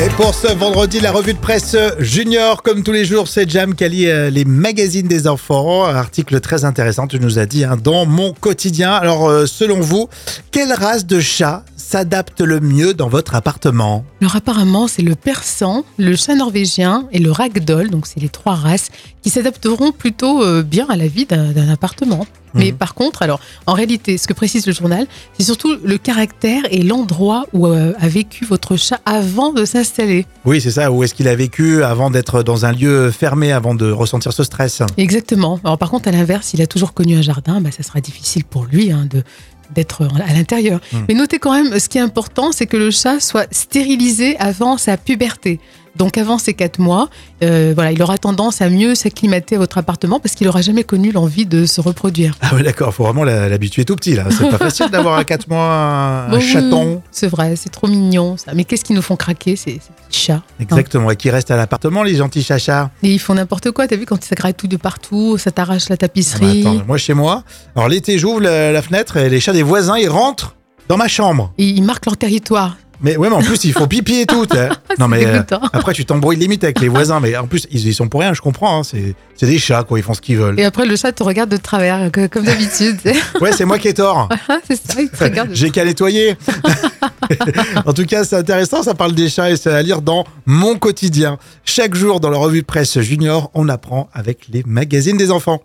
Et pour ce vendredi, la revue de presse junior, comme tous les jours, c'est Jam qui lit euh, les magazines des enfants. Article très intéressant, tu nous as dit, hein, dans mon quotidien. Alors, euh, selon vous, quelle race de chat s'adapte le mieux dans votre appartement? Alors apparemment, c'est le persan, le chat norvégien et le ragdoll, donc c'est les trois races qui s'adapteront plutôt euh, bien à la vie d'un appartement. Mais par contre, alors en réalité, ce que précise le journal, c'est surtout le caractère et l'endroit où euh, a vécu votre chat avant de s'installer. Oui, c'est ça. Où est-ce qu'il a vécu avant d'être dans un lieu fermé, avant de ressentir ce stress? Exactement. Alors par contre, à l'inverse, s'il a toujours connu un jardin, bah, ça sera difficile pour lui hein, de d'être à l'intérieur. Mais notez quand même, ce qui est important, c'est que le chat soit stérilisé avant sa puberté. Donc avant ses quatre mois, euh, voilà, il aura tendance à mieux s'acclimater à votre appartement parce qu'il n'aura jamais connu l'envie de se reproduire. Ah oui, d'accord. Faut vraiment l'habituer tout petit, là. C'est pas facile d'avoir à 4 mois un, chaton. C'est vrai, c'est trop mignon ça. Mais qu'est-ce qui nous font craquer ces, ces petits chats hein? Exactement. Et qui reste à l'appartement, les gentils chachas? Et ils font n'importe quoi. T'as vu quand ça gratouille de partout, ça t'arrache la Ah bah tapisserie. attends, moi, chez moi, alors l'été, j'ouvre la, la fenêtre et les chats des voisins, ils rentrent dans ma chambre. et ils marquent leur territoire. Mais ouais, mais en plus, il faut pipi et tout. t'sais. c'est dégoûtant. après, tu t'embrouilles limite avec les voisins. Mais en plus, ils, ils sont pour rien, je comprends. hein, c'est c'est des chats, quoi. Ils font ce qu'ils veulent. Et après, le chat te regarde de travers, que- comme d'habitude. Ouais, c'est moi qui ai tort. c'est ça, il te regarde. J'ai qu'à nettoyer. en tout cas, c'est intéressant. Ça parle des chats et c'est à lire dans Mon quotidien. Chaque jour, dans la revue de presse junior, on apprend avec les magazines des enfants.